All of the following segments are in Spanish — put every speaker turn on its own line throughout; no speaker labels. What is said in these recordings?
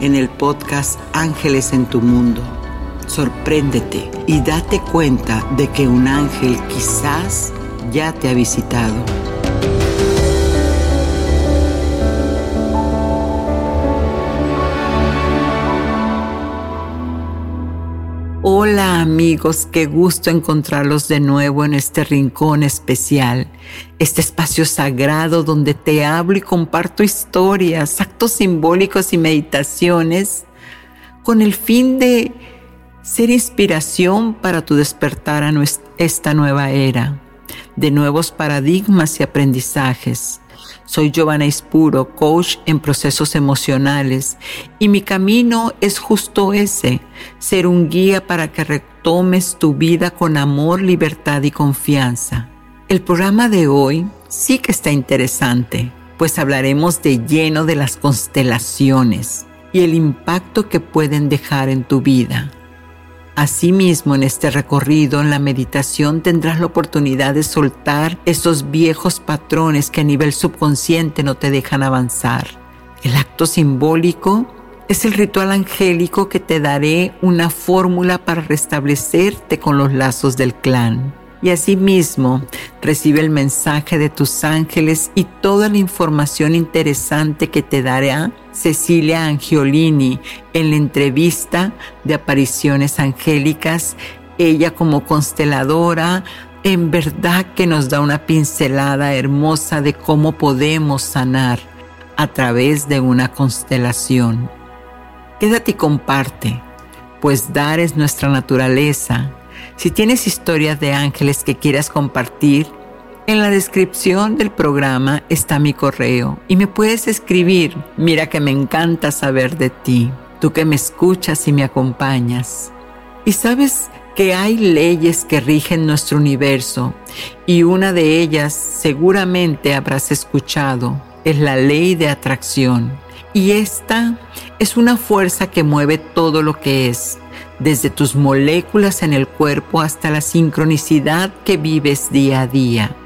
en el podcast Ángeles en tu Mundo. Sorpréndete y date cuenta de que un ángel quizás ya te ha visitado. Hola amigos, qué gusto encontrarlos de nuevo en este rincón especial, este espacio sagrado donde te hablo y comparto historias, actos simbólicos y meditaciones con el fin de ser inspiración para tu despertar a esta nueva era, de nuevos paradigmas y aprendizajes soy Giovanna Ispuro, coach en procesos emocionales, y mi camino es justo ese, ser un guía para que retomes tu vida con amor, libertad y confianza. El programa de hoy sí que está interesante, pues hablaremos de lleno de las constelaciones y el impacto que pueden dejar en tu vida. Asimismo, en este recorrido, en la meditación, tendrás la oportunidad de soltar esos viejos patrones que a nivel subconsciente no te dejan avanzar. El acto simbólico es el ritual angélico que te daré una fórmula para restablecerte con los lazos del clan y asimismo recibe el mensaje de tus ángeles y toda la información interesante que te dará Cecilia Angiolini en la entrevista de apariciones angélicas, ella como consteladora, en verdad que nos da una pincelada hermosa de cómo podemos sanar a través de una constelación. Quédate y comparte, pues dar es nuestra naturaleza si tienes historias de ángeles que quieras compartir, en la descripción del programa está mi correo y me puedes escribir. Mira que me encanta saber de ti, tú que me escuchas y me acompañas. Y sabes que hay leyes que rigen nuestro universo y una de ellas seguramente habrás escuchado, es la ley de atracción. Y esta es una fuerza que mueve todo lo que es desde tus moléculas en el cuerpo hasta la sincronicidad que vives día a día.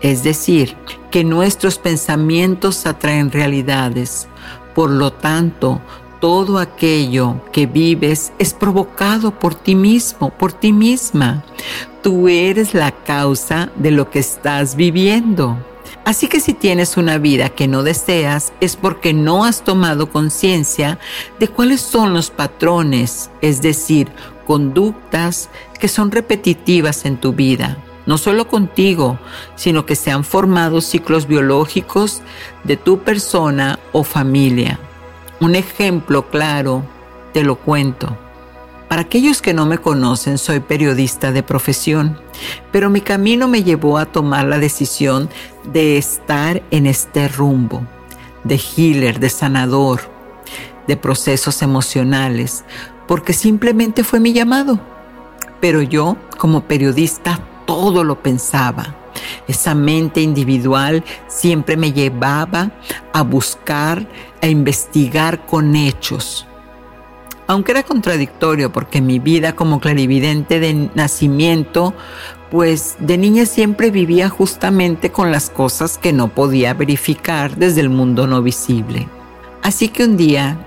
Es decir, que nuestros pensamientos atraen realidades. Por lo tanto, todo aquello que vives es provocado por ti mismo, por ti misma. Tú eres la causa de lo que estás viviendo. Así que si tienes una vida que no deseas es porque no has tomado conciencia de cuáles son los patrones, es decir, conductas que son repetitivas en tu vida. No solo contigo, sino que se han formado ciclos biológicos de tu persona o familia. Un ejemplo claro, te lo cuento. Para aquellos que no me conocen, soy periodista de profesión, pero mi camino me llevó a tomar la decisión de estar en este rumbo, de healer, de sanador, de procesos emocionales, porque simplemente fue mi llamado. Pero yo, como periodista, todo lo pensaba. Esa mente individual siempre me llevaba a buscar, a investigar con hechos aunque era contradictorio porque mi vida como clarividente de nacimiento pues de niña siempre vivía justamente con las cosas que no podía verificar desde el mundo no visible. Así que un día,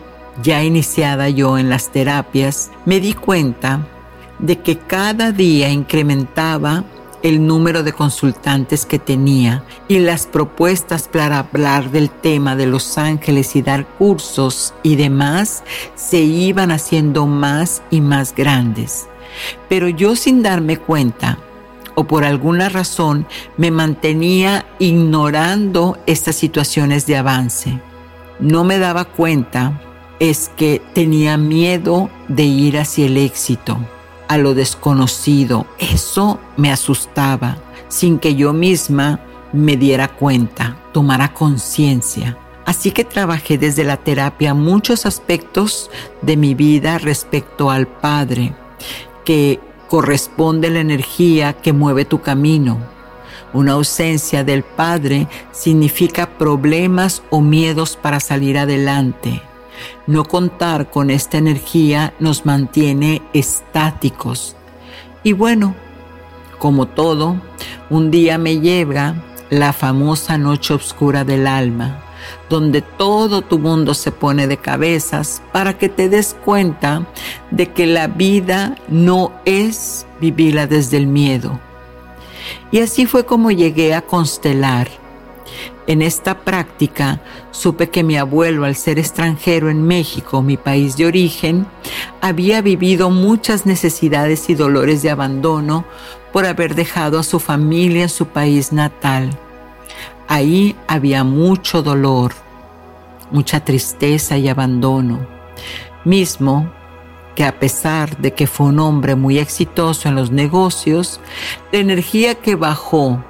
ya iniciada yo en las terapias, me di cuenta de que cada día incrementaba el número de consultantes que tenía y las propuestas para hablar del tema de los ángeles y dar cursos y demás se iban haciendo más y más grandes. Pero yo sin darme cuenta o por alguna razón me mantenía ignorando estas situaciones de avance. No me daba cuenta es que tenía miedo de ir hacia el éxito a lo desconocido. Eso me asustaba sin que yo misma me diera cuenta, tomara conciencia. Así que trabajé desde la terapia muchos aspectos de mi vida respecto al Padre, que corresponde la energía que mueve tu camino. Una ausencia del Padre significa problemas o miedos para salir adelante. No contar con esta energía nos mantiene estáticos. Y bueno, como todo, un día me llega la famosa noche oscura del alma, donde todo tu mundo se pone de cabezas para que te des cuenta de que la vida no es vivirla desde el miedo. Y así fue como llegué a constelar en esta práctica supe que mi abuelo, al ser extranjero en México, mi país de origen, había vivido muchas necesidades y dolores de abandono por haber dejado a su familia en su país natal. Ahí había mucho dolor, mucha tristeza y abandono, mismo que a pesar de que fue un hombre muy exitoso en los negocios, la energía que bajó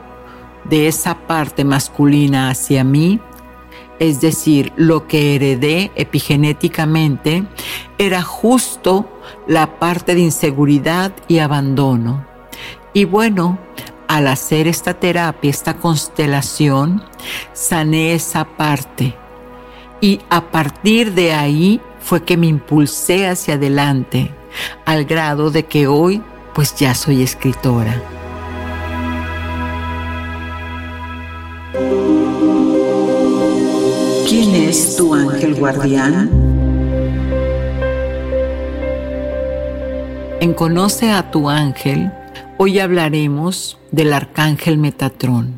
de esa parte masculina hacia mí, es decir, lo que heredé epigenéticamente, era justo la parte de inseguridad y abandono. Y bueno, al hacer esta terapia, esta constelación, sané esa parte. Y a partir de ahí fue que me impulsé hacia adelante, al grado de que hoy pues ya soy escritora.
¿Quién es tu ángel guardián?
En Conoce a tu ángel, hoy hablaremos del arcángel Metatrón.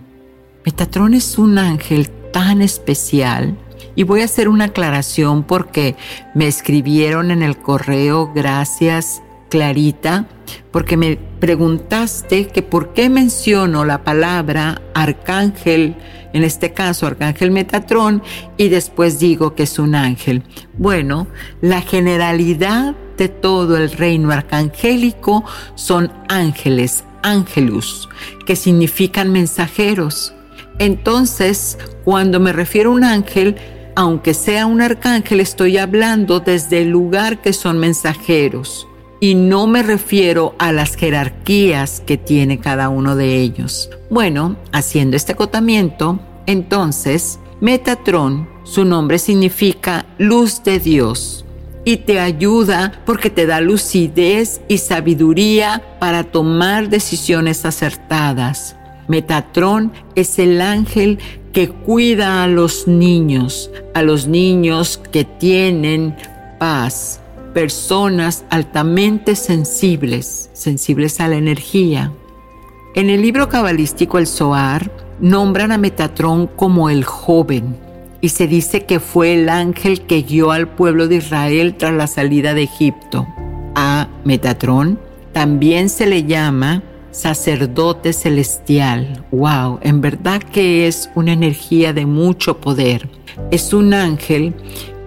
Metatrón es un ángel tan especial y voy a hacer una aclaración porque me escribieron en el correo gracias Clarita porque me preguntaste que por qué menciono la palabra arcángel, en este caso arcángel Metatrón, y después digo que es un ángel. Bueno, la generalidad de todo el reino arcangélico son ángeles, ángelus, que significan mensajeros. Entonces, cuando me refiero a un ángel, aunque sea un arcángel, estoy hablando desde el lugar que son mensajeros y no me refiero a las jerarquías que tiene cada uno de ellos. Bueno, haciendo este acotamiento, entonces, Metatron, su nombre significa luz de Dios y te ayuda porque te da lucidez y sabiduría para tomar decisiones acertadas. Metatron es el ángel que cuida a los niños, a los niños que tienen paz, personas altamente sensibles, sensibles a la energía. En el libro cabalístico El Zohar nombran a Metatrón como el joven y se dice que fue el ángel que guió al pueblo de Israel tras la salida de Egipto. A Metatrón también se le llama sacerdote celestial. Wow, en verdad que es una energía de mucho poder. Es un ángel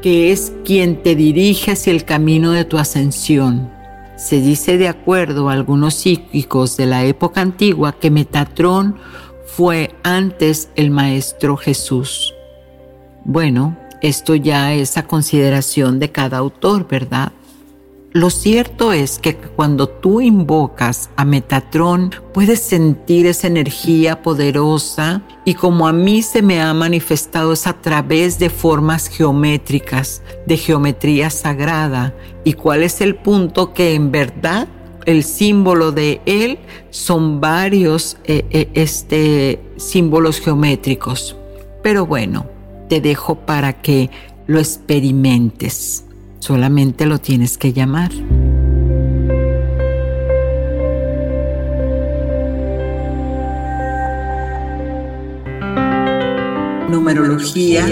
que es quien te dirige hacia el camino de tu ascensión. Se dice de acuerdo a algunos psíquicos de la época antigua que Metatrón fue antes el Maestro Jesús. Bueno, esto ya es a consideración de cada autor, ¿verdad? Lo cierto es que cuando tú invocas a Metatrón, puedes sentir esa energía poderosa y como a mí se me ha manifestado es a través de formas geométricas, de geometría sagrada. ¿Y cuál es el punto que en verdad el símbolo de él son varios eh, eh, este, símbolos geométricos. Pero bueno, te dejo para que lo experimentes. Solamente lo tienes que llamar.
Numerología.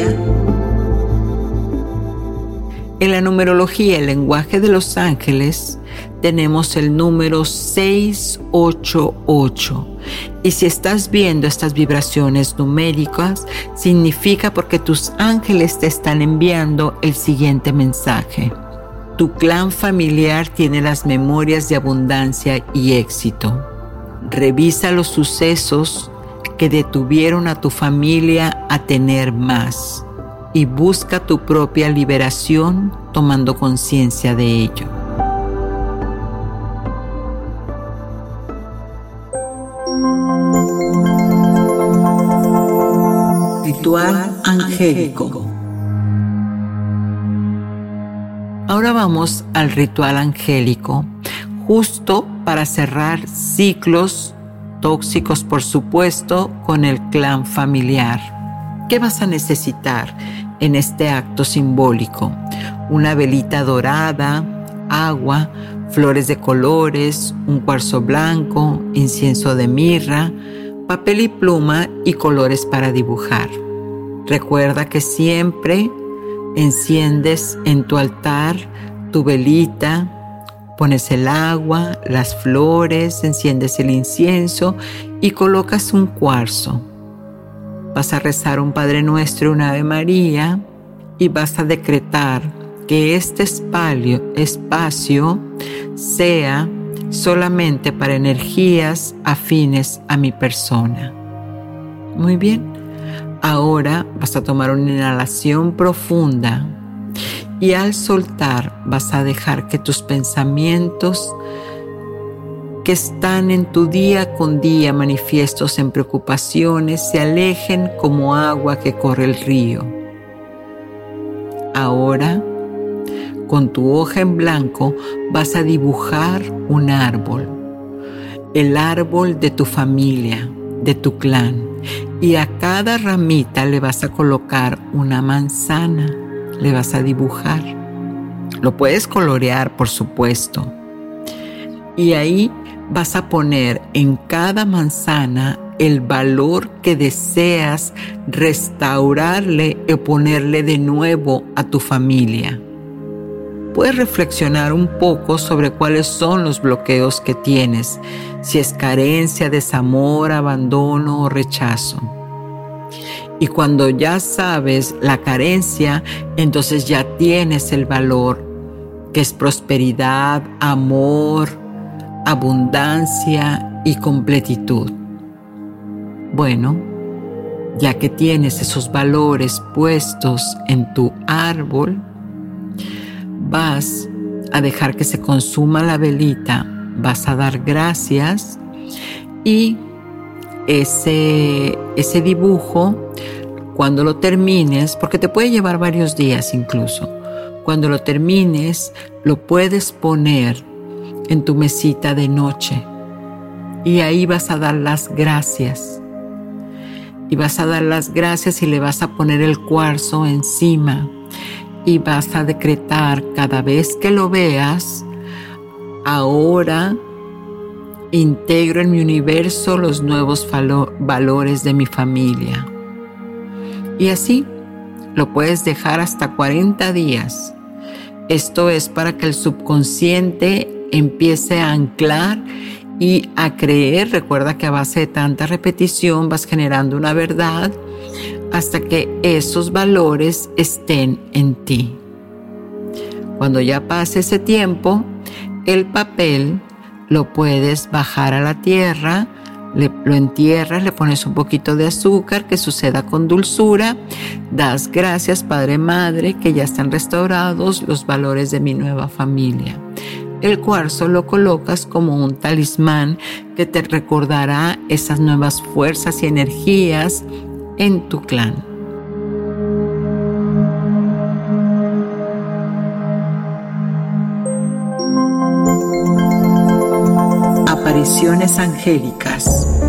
En la numerología, el lenguaje de los ángeles, tenemos el número 688. Y si estás viendo estas vibraciones numéricas, significa porque tus ángeles te están enviando el siguiente mensaje. Tu clan familiar tiene las memorias de abundancia y éxito. Revisa los sucesos que detuvieron a tu familia a tener más y busca tu propia liberación tomando conciencia de ello.
Ritual angélico.
Ahora vamos al ritual angélico, justo para cerrar ciclos tóxicos, por supuesto, con el clan familiar. ¿Qué vas a necesitar en este acto simbólico? Una velita dorada, agua, flores de colores, un cuarzo blanco, incienso de mirra, papel y pluma y colores para dibujar. Recuerda que siempre enciendes en tu altar tu velita, Pones el agua, las flores, enciendes el incienso y colocas un cuarzo. Vas a rezar un Padre Nuestro, una Ave María y vas a decretar que este espacio sea solamente para energías afines a mi persona. Muy bien. Ahora vas a tomar una inhalación profunda y al soltar vas a dejar que tus pensamientos que están en tu día con día manifiestos en preocupaciones se alejen como agua que corre el río. Ahora, con tu hoja en blanco, vas a dibujar un árbol, el árbol de tu familia, de tu clan, y a cada ramita le vas a colocar una manzana le vas a dibujar. Lo puedes colorear, por supuesto. Y ahí vas a poner en cada manzana el valor que deseas restaurarle o ponerle de nuevo a tu familia. Puedes reflexionar un poco sobre cuáles son los bloqueos que tienes, si es carencia, desamor, abandono o rechazo. Y cuando ya sabes la carencia, entonces ya tienes el valor, que es prosperidad, amor, abundancia y completitud. Bueno, ya que tienes esos valores puestos en tu árbol, vas a dejar que se consuma la velita, vas a dar gracias y ese, ese dibujo, cuando lo termines, porque te puede llevar varios días incluso, cuando lo termines, lo puedes poner en tu mesita de noche y ahí vas a dar las gracias. Y vas a dar las gracias y le vas a poner el cuarzo encima y vas a decretar cada vez que lo veas, ahora Integro en mi universo los nuevos valores de mi familia. Y así lo puedes dejar hasta 40 días. Esto es para que el subconsciente empiece a anclar y a creer. Recuerda que a base de tanta repetición vas generando una verdad hasta que esos valores estén en ti. Cuando ya pase ese tiempo, el papel lo puedes bajar a la tierra, lo entierras, le pones un poquito de azúcar, que suceda con dulzura, das gracias Padre Madre, que ya están restaurados los valores de mi nueva familia. El cuarzo lo colocas como un talismán que te recordará esas nuevas fuerzas y energías en tu clan.
Apariciones angélicas.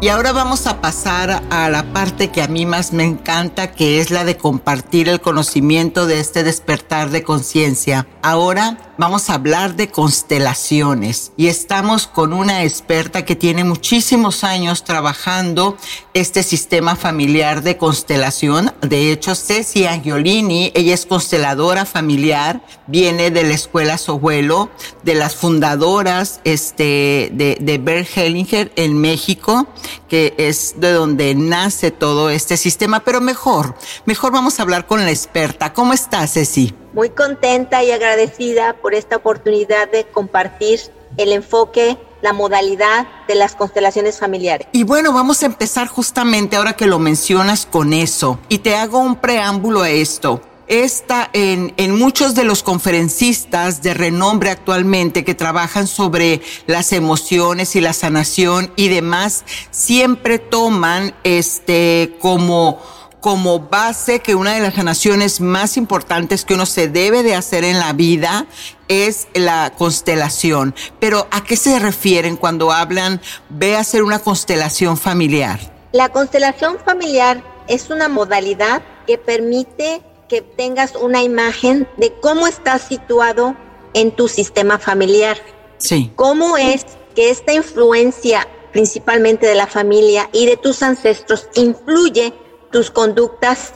Y ahora vamos a pasar a la parte que a mí más me encanta, que es la de compartir el conocimiento de este despertar de conciencia. Ahora vamos a hablar de constelaciones y estamos con una experta que tiene muchísimos años trabajando este sistema familiar de constelación. De hecho, Ceci Angiolini, ella es consteladora familiar, viene de la escuela Sohuelo, de las fundadoras este, de, de Bert Hellinger en México que es de donde nace todo este sistema, pero mejor, mejor vamos a hablar con la experta. ¿Cómo estás, Ceci?
Muy contenta y agradecida por esta oportunidad de compartir el enfoque la modalidad de las constelaciones familiares.
Y bueno, vamos a empezar justamente ahora que lo mencionas con eso. Y te hago un preámbulo a esto está en, en muchos de los conferencistas de renombre actualmente que trabajan sobre las emociones y la sanación y demás, siempre toman este como como base que una de las sanaciones más importantes que uno se debe de hacer en la vida es la constelación. Pero ¿a qué se refieren cuando hablan ve a hacer una constelación familiar?
La constelación familiar es una modalidad que permite que tengas una imagen de cómo estás situado en tu sistema familiar.
Sí.
¿Cómo es que esta influencia principalmente de la familia y de tus ancestros influye tus conductas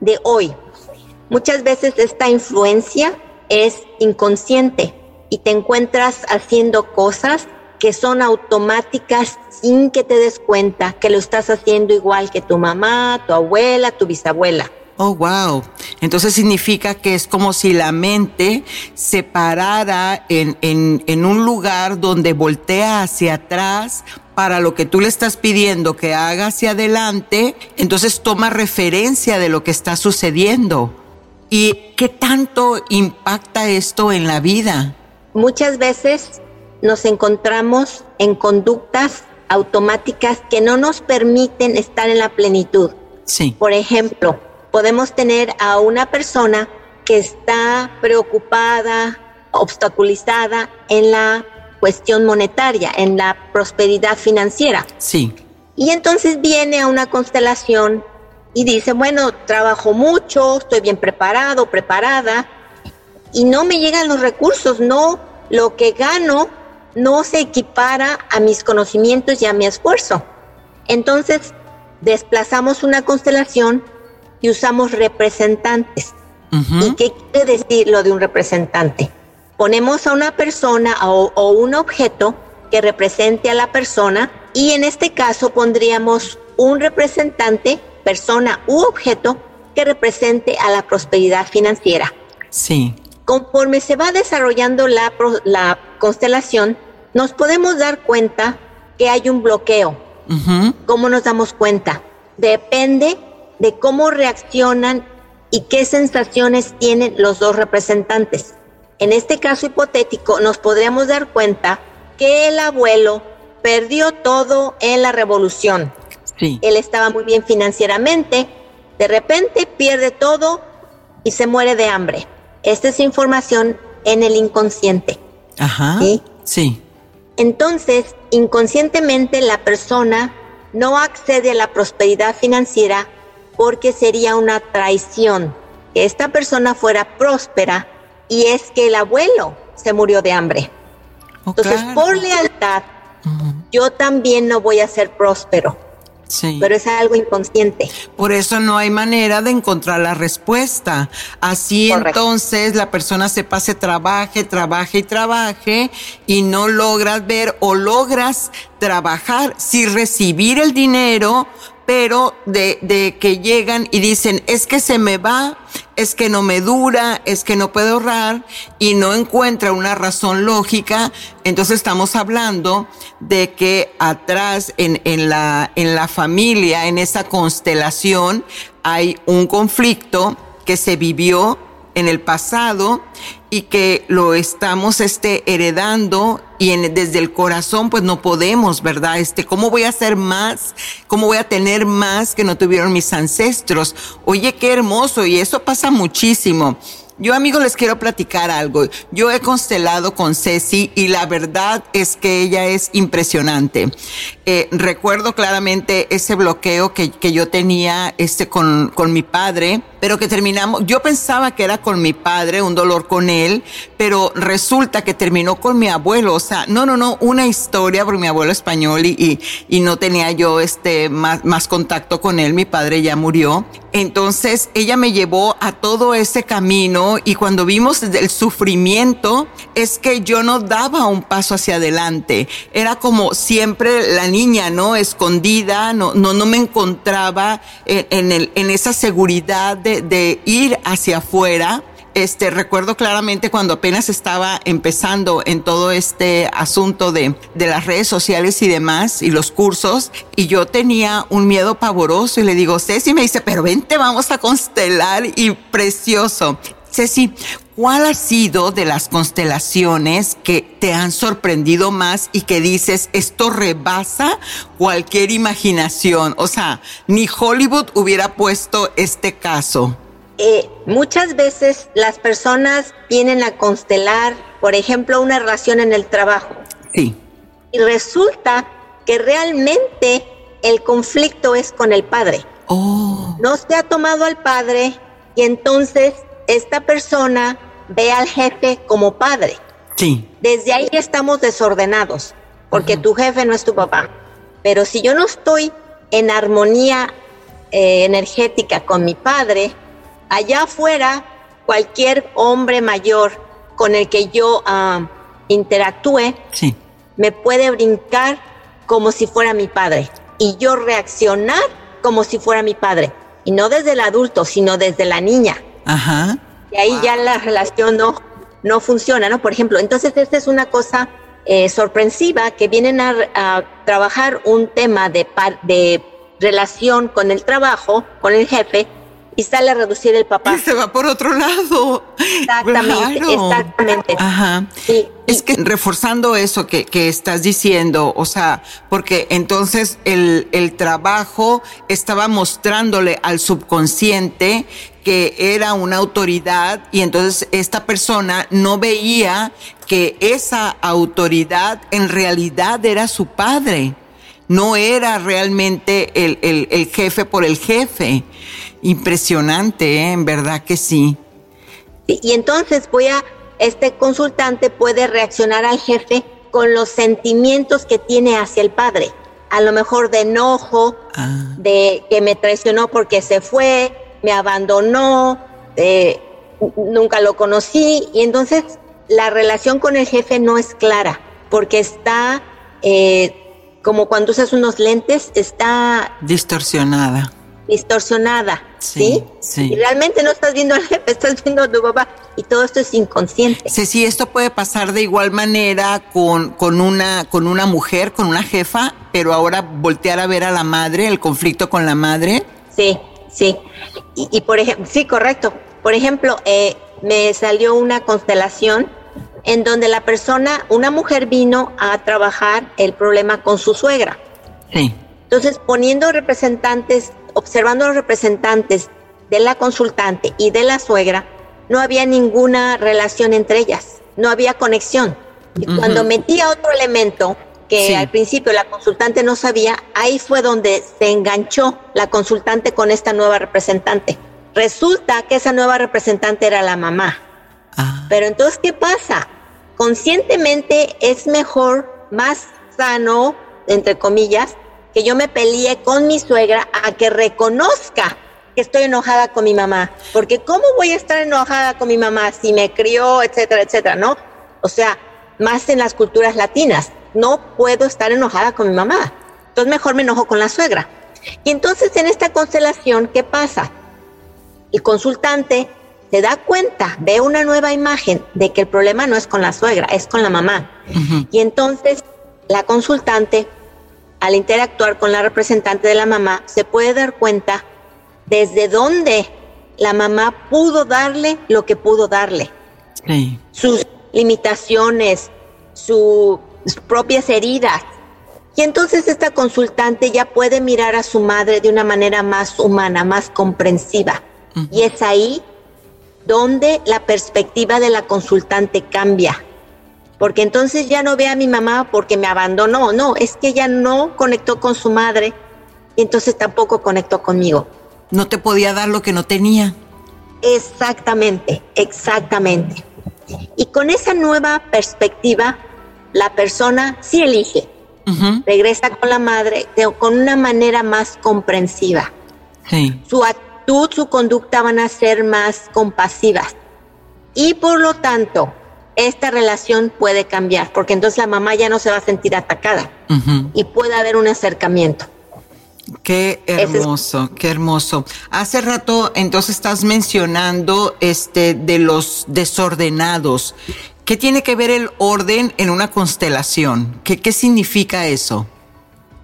de hoy? Muchas veces esta influencia es inconsciente y te encuentras haciendo cosas que son automáticas sin que te des cuenta que lo estás haciendo igual que tu mamá, tu abuela, tu bisabuela.
Oh, wow. Entonces significa que es como si la mente se parara en, en, en, un lugar donde voltea hacia atrás para lo que tú le estás pidiendo que haga hacia adelante, entonces toma referencia de lo que está sucediendo. ¿Y qué tanto impacta esto en la vida?
Muchas veces nos encontramos en conductas automáticas que no nos permiten estar en la plenitud.
Sí.
Por ejemplo, podemos tener a una persona que está preocupada, obstaculizada en la cuestión monetaria, en la prosperidad financiera.
Sí.
Y entonces viene a una constelación y dice, bueno, trabajo mucho, estoy bien preparado, preparada, y no me llegan los recursos, no, lo que gano no se equipara a mis conocimientos y a mi esfuerzo. Entonces, desplazamos una constelación y usamos representantes. ¿Y qué quiere decir lo de un representante? Ponemos a una persona o, o, un objeto que represente a la persona y en este caso pondríamos un representante, persona u objeto que represente a la prosperidad financiera.
Sí.
Conforme se va desarrollando la, la constelación, nos podemos dar cuenta que hay un bloqueo. ¿Cómo nos damos cuenta? Depende de cómo reaccionan y qué sensaciones tienen los dos representantes. En este caso hipotético nos podríamos dar cuenta que el abuelo perdió todo en la revolución.
Sí.
Él estaba muy bien financieramente, de repente pierde todo y se muere de hambre. Esta es información en el inconsciente.
Ajá.
¿sí?
sí.
Entonces, inconscientemente la persona no accede a la prosperidad financiera porque sería una traición que esta persona fuera próspera y es que el abuelo se murió de hambre.
Oh,
Entonces,
claro.
por lealtad,
Uh -huh.
yo también no voy a ser próspero.
Sí.
Pero es algo inconsciente.
Por eso no hay manera de encontrar la respuesta. Así
Correcto.
entonces la persona se pase, trabaje, trabaje y trabaje y no logras ver o logras trabajar sin recibir el dinero, pero de, que llegan y dicen, es que se me va, es que no me dura, es que no puedo ahorrar y no encuentra una razón lógica, entonces estamos hablando de que atrás en, en, la, en la familia, en esa constelación, hay un conflicto que se vivió en el pasado y que lo estamos este, heredando y en, desde el corazón pues no podemos, ¿verdad? Este, ¿cómo voy a hacer más? ¿Cómo voy a tener más que no tuvieron mis ancestros? Oye, qué hermoso y eso pasa muchísimo. Yo amigos les quiero platicar algo. Yo he constelado con Ceci y la verdad es que ella es impresionante. Eh, recuerdo claramente ese bloqueo que, que yo tenía este, con, con mi padre, pero que terminamos, yo pensaba que era con mi padre, un dolor con él, pero resulta que terminó con mi abuelo. O sea, no, no, no, una historia porque mi abuelo español y, y, y no tenía yo este más, más contacto con él. Mi padre ya murió. Entonces ella me llevó a todo ese camino y cuando vimos el sufrimiento es que yo no daba un paso hacia adelante. Era como siempre la niña, ¿no? Escondida, no, no, no me encontraba en, en, el, en esa seguridad de, de ir hacia afuera este, recuerdo claramente cuando apenas estaba empezando en todo este asunto de, de las redes sociales y demás y los cursos y yo tenía un miedo pavoroso y le digo, Ceci me dice, pero vente, vamos a constelar y precioso. Ceci, ¿cuál ha sido de las constelaciones que te han sorprendido más y que dices, esto rebasa cualquier imaginación? O sea, ni Hollywood hubiera puesto este caso.
Eh, muchas veces las personas vienen a constelar, por ejemplo, una relación en el trabajo.
Sí.
Y resulta que realmente el conflicto es con el padre.
Oh.
No se ha tomado al padre y entonces esta persona ve al jefe como padre.
Sí.
Desde ahí estamos desordenados, porque tu jefe no es tu papá. Pero si yo no estoy en armonía eh, energética con mi padre, allá afuera, cualquier hombre mayor con el que yo uh, interactúe
sí.
me puede brincar como si fuera mi padre y yo reaccionar como si fuera mi padre. Y no desde el adulto, sino desde la niña.
Ajá.
Y ahí ya la relación no, no funciona, ¿no? Por ejemplo, entonces esta es una cosa eh, sorpresiva que vienen a, a, trabajar un tema de, de relación con el trabajo, con el jefe, y sale a reducir el papá.
Y se va por otro lado.
Exactamente, claro. exactamente.
Ajá.
Sí.
Es que reforzando eso que, que, estás diciendo, o sea, porque entonces el, el trabajo estaba mostrándole al subconsciente que era una autoridad y entonces esta persona no veía que esa autoridad en realidad era su padre, no era realmente el, el, el jefe por el jefe. Impresionante, ¿eh? en verdad que sí.
Y entonces voy a, este consultante puede reaccionar al jefe con los sentimientos que tiene hacia el padre. A lo mejor de enojo, ah. de que me traicionó porque se fue, me abandonó, eh, nunca lo conocí. Y entonces la relación con el jefe no es clara, porque está, eh, como cuando usas unos lentes, está...
Distorsionada
distorsionada,
sí,
¿sí? sí. Y realmente no estás viendo al jefe, estás viendo a tu papá y todo esto es inconsciente.
Sí, sí, esto puede pasar de igual manera con, con, una, con una mujer, con una jefa, pero ahora voltear a ver a la madre, el conflicto con la madre.
Sí, sí. Y, y por ejemplo, sí, correcto. Por ejemplo, eh, me salió una constelación en donde la persona, una mujer vino a trabajar el problema con su suegra.
Sí.
Entonces, poniendo representantes observando a los representantes de la consultante y de la suegra, no había ninguna relación entre ellas, no había conexión. Y uh -huh. cuando metía otro elemento que sí. al principio la consultante no sabía, ahí fue donde se enganchó la consultante con esta nueva representante. Resulta que esa nueva representante era la mamá. Ah. Pero entonces, ¿qué pasa? Conscientemente es mejor, más sano, entre comillas, que yo me peleé con mi suegra a que reconozca que estoy enojada con mi mamá. Porque ¿cómo voy a estar enojada con mi mamá si me crió, etcétera, etcétera, no? O sea, más en las culturas latinas, no puedo estar enojada con mi mamá. Entonces mejor me enojo con la suegra. Y entonces en esta constelación, ¿qué pasa? El consultante se da cuenta, ve una nueva imagen de que el problema no es con la suegra, es con la mamá. Uh -huh. Y entonces la consultante al interactuar con la representante de la mamá, se puede dar cuenta desde dónde la mamá pudo darle lo que pudo darle.
Sí.
Sus limitaciones, su, sus propias heridas. Y entonces esta consultante ya puede mirar a su madre de una manera más humana, más comprensiva. Uh -huh. Y es ahí donde la perspectiva de la consultante cambia. Porque entonces ya no ve a mi mamá porque me abandonó. No, es que ella no conectó con su madre y entonces tampoco conectó conmigo.
No te podía dar lo que no tenía.
Exactamente, exactamente. Y con esa nueva perspectiva, la persona sí elige. Regresa con la madre con una manera más comprensiva. Su actitud, su conducta van a ser más compasivas. Y por lo tanto, esta relación puede cambiar, porque entonces la mamá ya no se va a sentir atacada y puede haber un acercamiento.
Qué hermoso, qué hermoso. Hace rato entonces estás mencionando este de los desordenados. ¿Qué tiene que ver el orden en una constelación? ¿Qué, qué significa eso?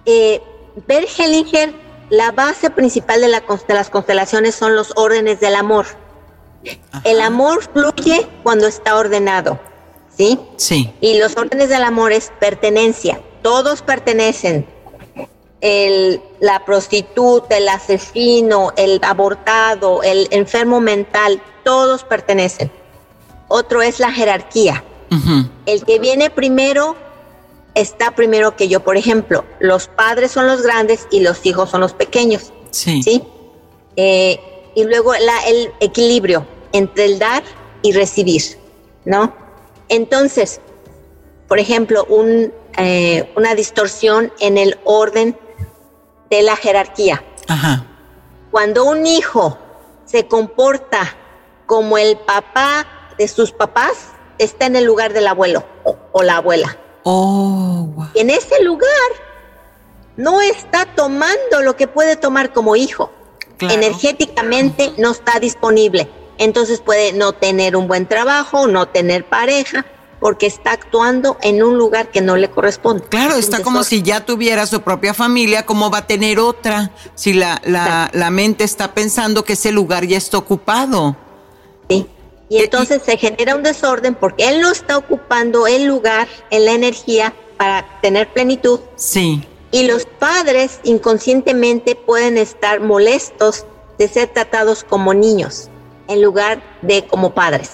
Eh, Hellinger, la base principal de, la, de las constelaciones son los órdenes del amor. El amor fluye cuando está ordenado, ¿sí?
Sí.
Y los órdenes del amor es pertenencia. Todos pertenecen el, la prostituta, el asesino, el abortado, el enfermo mental, todos pertenecen. Otro es la jerarquía. El que viene primero está primero que yo. Por ejemplo, los padres son los grandes y los hijos son los pequeños.
Sí.
¿sí? Eh, y luego la, el equilibrio entre el dar y recibir, ¿no? Entonces, por ejemplo, un, eh, una distorsión en el orden de la jerarquía.
Ajá.
Cuando un hijo se comporta como el papá de sus papás, está en el lugar del abuelo o, la abuela.
Oh,
en ese lugar no está tomando lo que puede tomar como hijo. Energéticamente no está disponible. Entonces puede no tener un buen trabajo, no tener pareja, porque está actuando en un lugar que no le corresponde.
Claro, está como si ya tuviera su propia familia, ¿cómo va a tener otra si la, la, mente está pensando que ese lugar ya está ocupado?
Sí. Y entonces se genera un desorden porque él no está ocupando el lugar en la energía para tener plenitud.
Sí.
Y los padres inconscientemente pueden estar molestos de ser tratados como niños en lugar de como padres.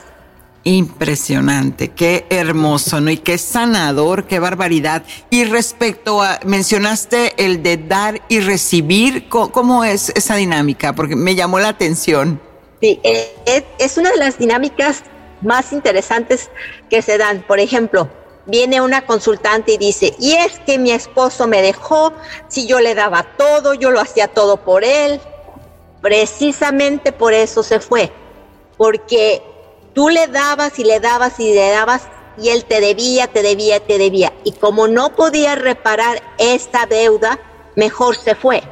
Impresionante, qué hermoso, ¿no? Y qué sanador, qué barbaridad. Y respecto a, mencionaste el de dar y recibir, ¿cómo, es esa dinámica? Porque me llamó la atención.
Sí, es, es una de las dinámicas más interesantes que se dan. Por ejemplo, viene una consultante y dice, y es que mi esposo me dejó, si yo le daba todo, yo lo hacía todo por él. Precisamente por eso se fue, porque Tú le dabas y le dabas y le dabas y él te debía, te debía, te debía. Y como no podía reparar esta deuda, mejor se fue.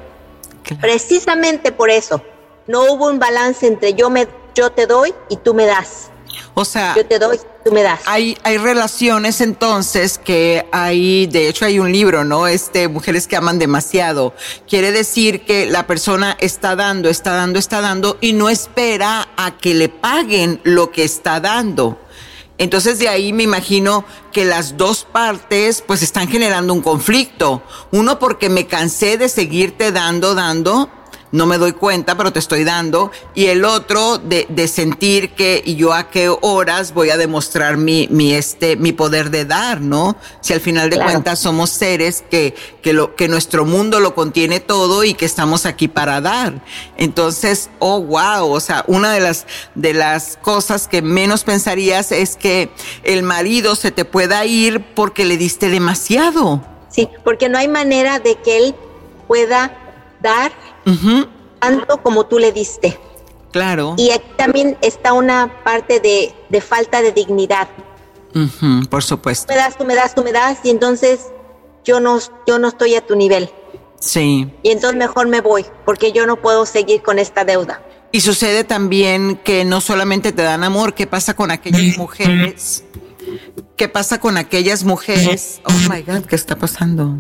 Precisamente por eso, no hubo un balance entre yo, me, yo te doy y tú me das.
O sea,
yo te doy, tú me das.
Hay, hay relaciones entonces que hay, de hecho hay un libro, ¿no? Este, Mujeres que aman demasiado. Quiere decir que la persona está dando, está dando, está dando y no espera a que le paguen lo que está dando. Entonces de ahí me imagino que las dos partes pues están generando un conflicto. Uno porque me cansé de seguirte dando, dando no me doy cuenta, pero te estoy dando, y el otro de, de sentir que y yo a qué horas voy a demostrar mi, mi, este, mi poder de dar, ¿no? Si al final de cuentas somos seres que, que, lo, que nuestro mundo lo contiene todo y que estamos aquí para dar. Entonces, oh, wow, o sea, una de las, de las cosas que menos pensarías es que el marido se te pueda ir porque le diste demasiado.
Sí, porque no hay manera de que él pueda dar tanto como tú le diste.
Claro.
Y aquí también está una parte de, de falta de dignidad.
por supuesto.
Tú me das, tú me das, tú me das, y entonces yo no, yo no estoy a tu nivel.
Sí.
Y entonces mejor me voy, porque yo no puedo seguir con esta deuda.
Y sucede también que no solamente te dan amor, ¿qué pasa con aquellas mujeres? ¿Qué pasa con aquellas mujeres? Oh my God, ¿qué está pasando?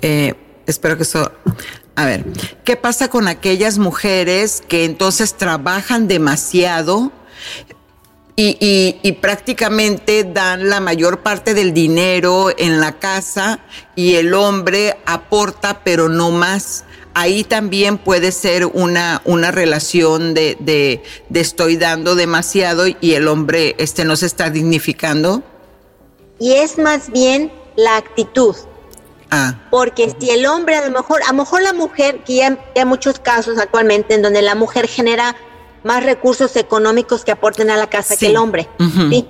Eh, espero que eso. A ver, ¿qué pasa con aquellas mujeres que entonces trabajan demasiado y, prácticamente dan la mayor parte del dinero en la casa y el hombre aporta, pero no más? ahí también puede ser una, una relación de, de, de estoy dando demasiado y el hombre este, no se está dignificando.
Y es más bien la actitud. Ah. Porque si el hombre, a lo mejor, a lo mejor la mujer, que ya, hay muchos casos actualmente en donde la mujer genera más recursos económicos que aporten a la casa que el hombre. ¿sí?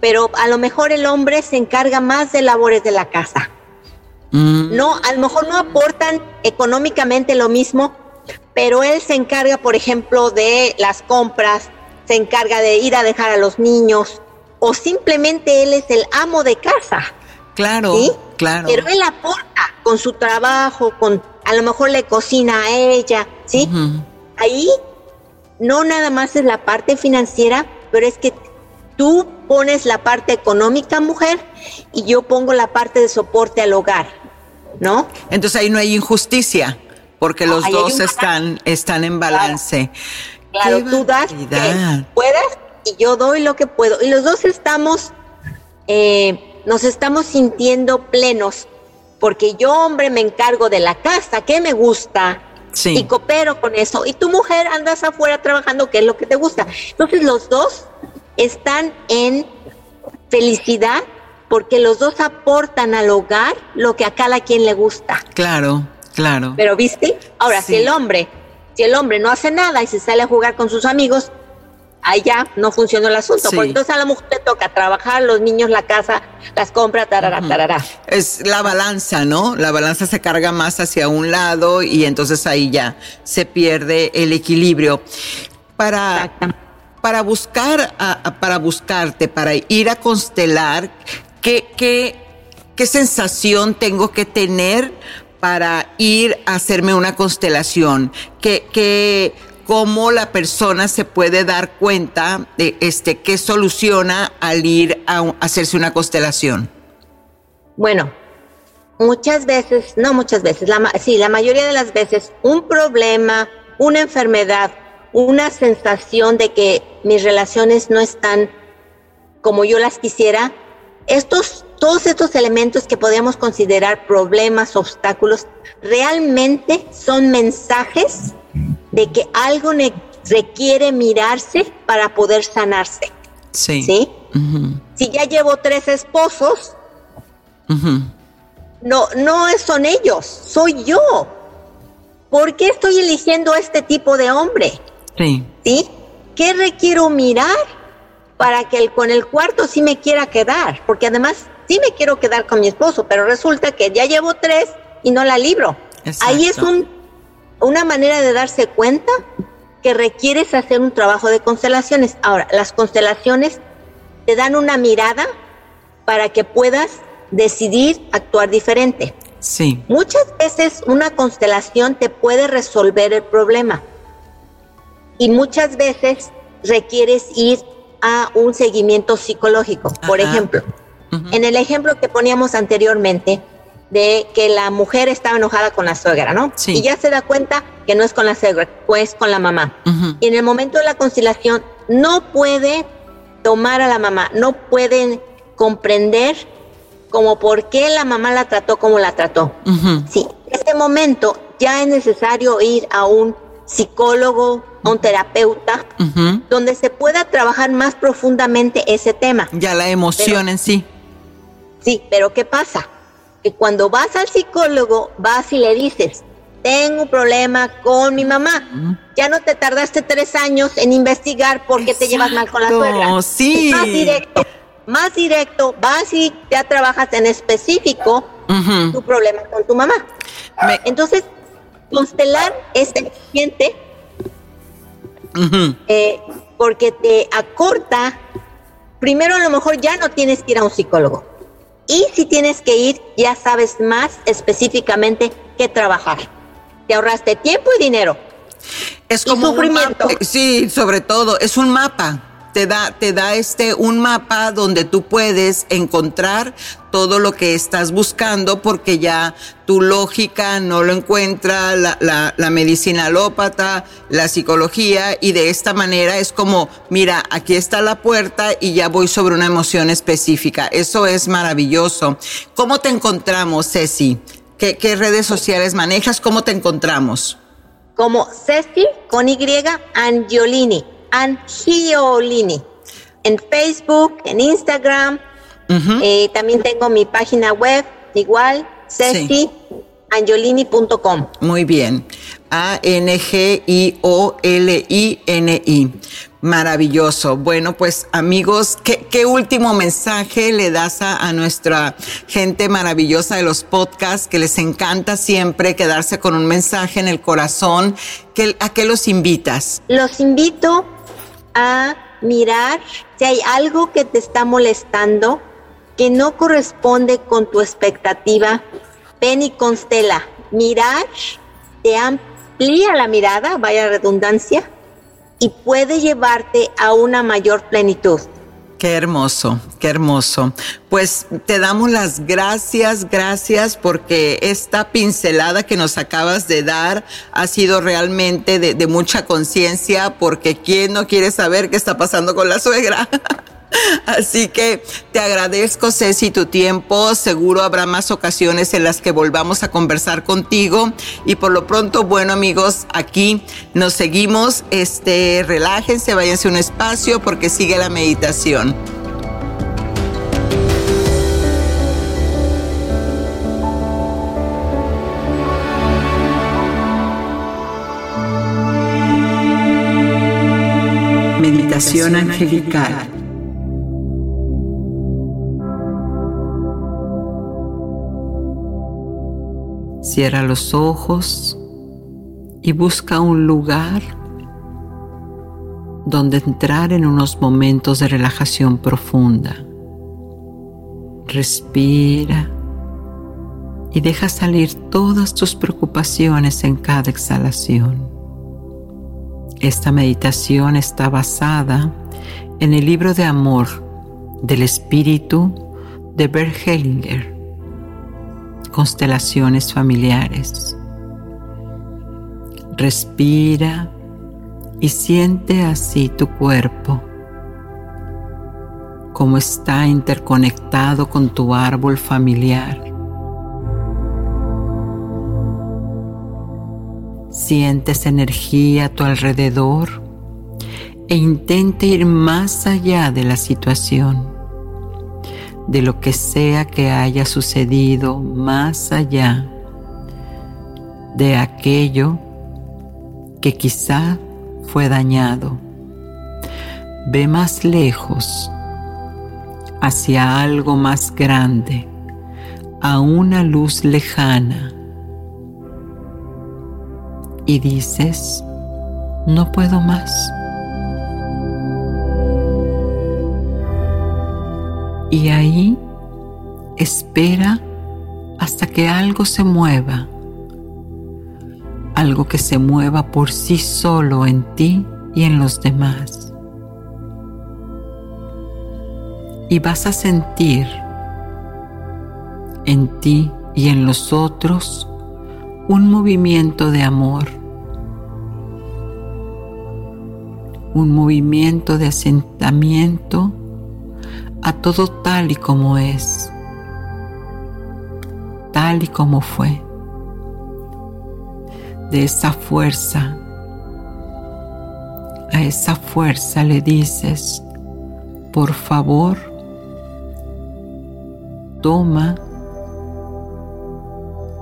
Pero a lo mejor el hombre se encarga más de labores de la casa. Mm. No, a lo mejor no aportan económicamente lo mismo, pero él se encarga, por ejemplo, de las compras, se encarga de ir a dejar a los niños, o simplemente él es el amo de casa.
Claro, claro.
Pero él aporta con su trabajo, con a lo mejor le cocina a ella, ¿sí? Ahí no nada más es la parte financiera, pero es que tú pones la parte económica, mujer, y yo pongo la parte de soporte al hogar, ¿no?
Entonces ahí no hay injusticia, porque los dos están, están en balance.
Claro, tú das que puedas y yo doy lo que puedo. Y los dos estamos eh, nos estamos sintiendo plenos, porque yo, hombre, me encargo de la casa, que me gusta, y coopero con eso, y tu mujer andas afuera trabajando, que es lo que te gusta. Entonces los dos están en felicidad porque los dos aportan al hogar lo que a cada quien le gusta.
Claro, claro.
Pero viste, ahora si el hombre, si el hombre no hace nada y se sale a jugar con sus amigos, allá no funcionó el asunto, porque entonces a la mujer le toca trabajar, los niños, la casa, las compras, tarara, tarara.
Es la balanza, ¿no? La balanza se carga más hacia un lado y entonces ahí ya se pierde el equilibrio. Para, para buscar, para buscarte, para ir a constelar, ¿qué, qué, qué sensación tengo que tener para ir a hacerme una constelación? ¿Qué, qué cómo la persona se puede dar cuenta de este qué soluciona al ir a, hacerse una constelación.
Bueno, muchas veces, no muchas veces, la, sí, la mayoría de las veces, un problema, una enfermedad, una sensación de que mis relaciones no están como yo las quisiera, estos, todos estos elementos que podríamos considerar problemas, obstáculos, realmente son mensajes de que algo requiere mirarse para poder sanarse. Sí. ¿Sí? Si ya llevo tres esposos, no, no son ellos, soy yo. ¿Por qué estoy eligiendo este tipo de hombre? Sí. ¿Sí? ¿Qué requiero mirar para que el, con el cuarto sí me quiera quedar? Porque además sí me quiero quedar con mi esposo, pero resulta que ya llevo tres y no la libro. Ahí es un una manera de darse cuenta que requieres hacer un trabajo de constelaciones. Ahora, las constelaciones te dan una mirada para que puedas decidir actuar diferente. Sí. Muchas veces una constelación te puede resolver el problema y muchas veces requieres ir a un seguimiento psicológico. Por ejemplo, en el ejemplo que poníamos anteriormente, de que la mujer estaba enojada con la suegra, ¿no? Sí. Y ya se da cuenta que no es con la suegra, pues con la mamá. Y en el momento de la conciliación no puede tomar a la mamá, no pueden comprender como por qué la mamá la trató como la trató. Sí, en ese momento ya es necesario ir a un psicólogo, a un terapeuta, donde se pueda trabajar más profundamente ese tema.
Ya la emoción en sí.
Sí, pero ¿qué pasa? Que cuando vas al psicólogo, vas y le dices, tengo un problema con mi mamá. Ya no te tardaste tres años en investigar por qué te llevas mal con la suegra.
Sí.
más directo, más directo, vas y ya trabajas en específico tu problema con tu mamá. Entonces, constelar es eficiente eh, porque te acorta. Primero, a lo mejor ya no tienes que ir a un psicólogo y si tienes que ir, ya sabes más específicamente qué trabajar. Te ahorraste tiempo y dinero.
Es como sufrimiento. sí, sobre todo, es un mapa te da, te da este, un mapa donde tú puedes encontrar todo lo que estás buscando porque ya tu lógica no lo encuentra, la, la, la medicina alópata, la psicología y de esta manera es como, mira, aquí está la puerta y ya voy sobre una emoción específica. Eso es maravilloso. ¿Cómo te encontramos, Ceci? ¿Qué, ¿Qué, redes sociales manejas? ¿Cómo te encontramos?
Como Ceci con Y Angiolini. Angiolini. En Facebook, en Instagram. eh, también tengo mi página web, igual, Ceci. Angiolini.com.
Muy bien. A-N-G-I-O-L-I-N-I. Maravilloso. Bueno, pues amigos, ¿qué, ¿qué, último mensaje le das a, a, nuestra gente maravillosa de los podcasts que les encanta siempre quedarse con un mensaje en el corazón? ¿Qué, ¿A qué los invitas?
Los invito a mirar si hay algo que te está molestando que no corresponde con tu expectativa. Ven y constela. Mirar te amplía la mirada, vaya redundancia, y puede llevarte a una mayor plenitud.
Qué hermoso, qué hermoso. Pues te damos las gracias, gracias porque esta pincelada que nos acabas de dar ha sido realmente de, mucha conciencia porque ¿quién no quiere saber qué está pasando con la suegra? Así que te agradezco, Ceci, tu tiempo. Seguro habrá más ocasiones en las que volvamos a conversar contigo. Y por lo pronto, bueno, amigos, aquí nos seguimos. Este, relájense, váyanse a un espacio porque sigue la meditación.
Meditación angelical.
Cierra los ojos y busca un lugar donde entrar en unos momentos de relajación profunda. Respira y deja salir todas tus preocupaciones en cada exhalación. Esta meditación está basada en el libro de amor del espíritu de Bert Hellinger constelaciones familiares. Respira y siente así tu cuerpo, como está interconectado con tu árbol familiar. Sientes energía a tu alrededor e intenta ir más allá de la situación de lo que sea que haya sucedido más allá de aquello que quizá fue dañado. Ve más lejos, hacia algo más grande, a una luz lejana. Y dices, no puedo más. Y ahí espera hasta que algo se mueva, algo que se mueva por sí solo en ti y en los demás. Y vas a sentir en ti y en los otros un movimiento de amor, un movimiento de asentamiento a todo tal y como es, tal y como fue. De esa fuerza, a esa fuerza le dices, por favor, toma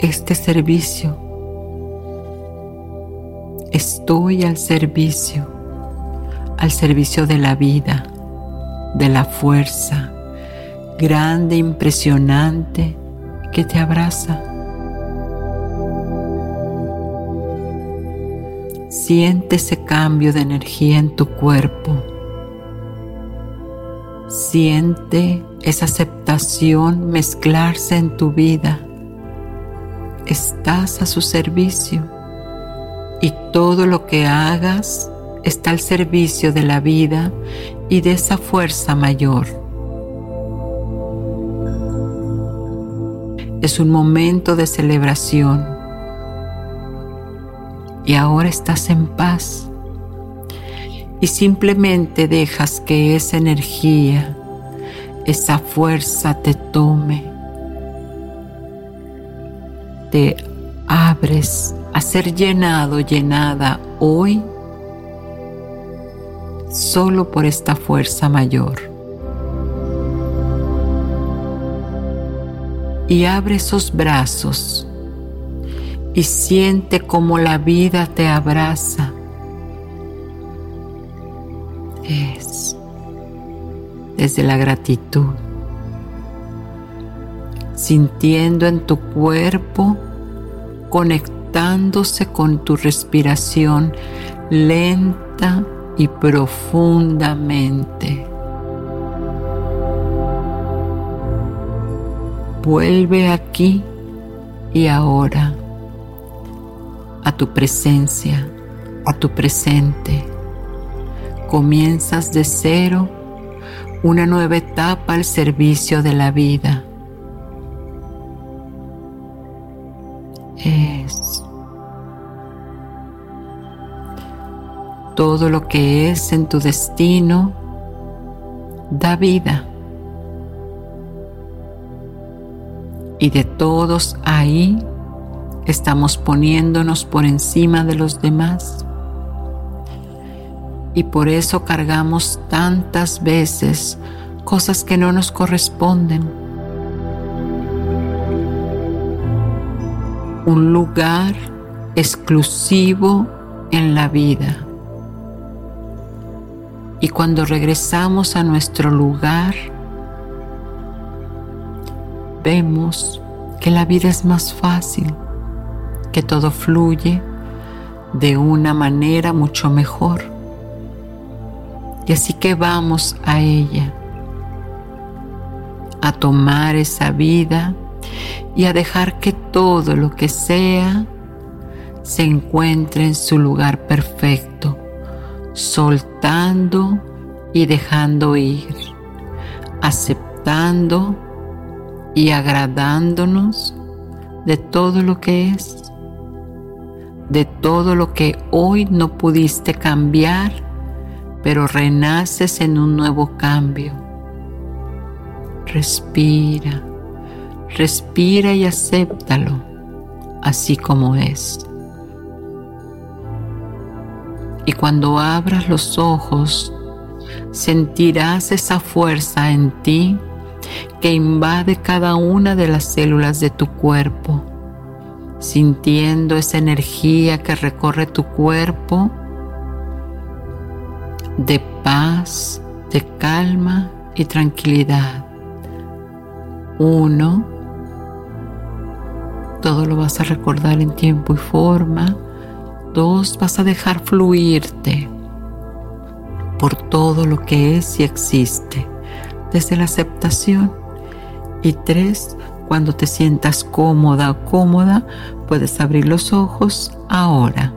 este servicio. Estoy al servicio, al servicio de la vida de la fuerza grande, impresionante que te abraza. Siente ese cambio de energía en tu cuerpo. Siente esa aceptación mezclarse en tu vida. Estás a su servicio y todo lo que hagas está al servicio de la vida y de esa fuerza mayor. Es un momento de celebración. Y ahora estás en paz. Y simplemente dejas que esa energía, esa fuerza te tome. Te abres a ser llenado, llenada hoy solo por esta fuerza mayor. Y abre esos brazos y siente como la vida te abraza. Es desde la gratitud, sintiendo en tu cuerpo, conectándose con tu respiración lenta y profundamente. Vuelve aquí y ahora a tu presencia, a tu presente. Comienzas de cero una nueva etapa al servicio de la vida. Es todo lo que es en tu destino da vida. Y de todos ahí estamos poniéndonos por encima de los demás. Y por eso cargamos tantas veces cosas que no nos corresponden. Un lugar exclusivo en la vida. Y cuando regresamos a nuestro lugar, vemos que la vida es más fácil que todo fluye de una manera mucho mejor. Y así que vamos a ella, a tomar esa vida y a dejar que todo lo que sea se encuentre en su lugar perfecto, soltando y dejando ir, aceptando y agradándonos de todo lo que es de todo lo que hoy no pudiste cambiar, pero renaces en un nuevo cambio. Respira, respira y acéptalo así como es. Y cuando abras los ojos, sentirás esa fuerza en ti que invade cada una de las células de tu cuerpo sintiendo esa energía que recorre tu cuerpo de paz, de calma y tranquilidad. Uno, todo lo vas a recordar en tiempo y forma. Dos, vas a dejar fluirte por todo lo que es y existe, desde la aceptación. Y tres, cuando te sientas cómoda o cómoda, puedes abrir los ojos ahora.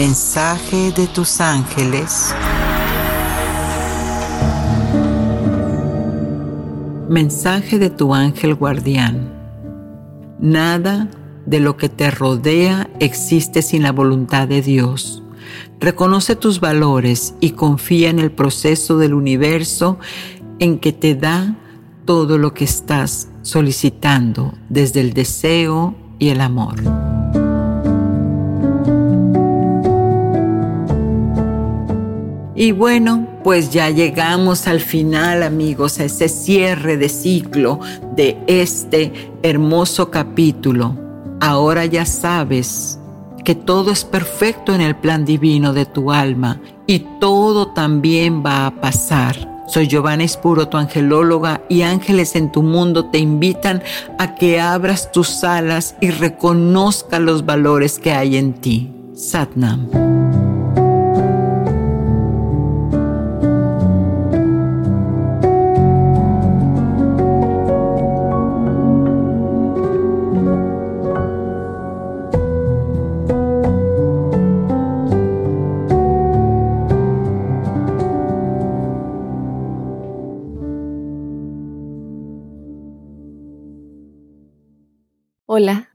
Mensaje de tus ángeles. Mensaje de tu ángel guardián. Nada de lo que te rodea existe sin la voluntad de Dios. Reconoce tus valores y confía en el proceso del universo en que te da todo lo que estás solicitando desde el deseo y el amor. Y bueno, pues ya llegamos al final amigos, a ese cierre de ciclo de este hermoso capítulo. Ahora ya sabes que todo es perfecto en el plan divino de tu alma y todo también va a pasar. Soy Giovanna Espuro, tu angelóloga, y ángeles en tu mundo te invitan a que abras tus alas y reconozca los valores que hay en ti. Satnam.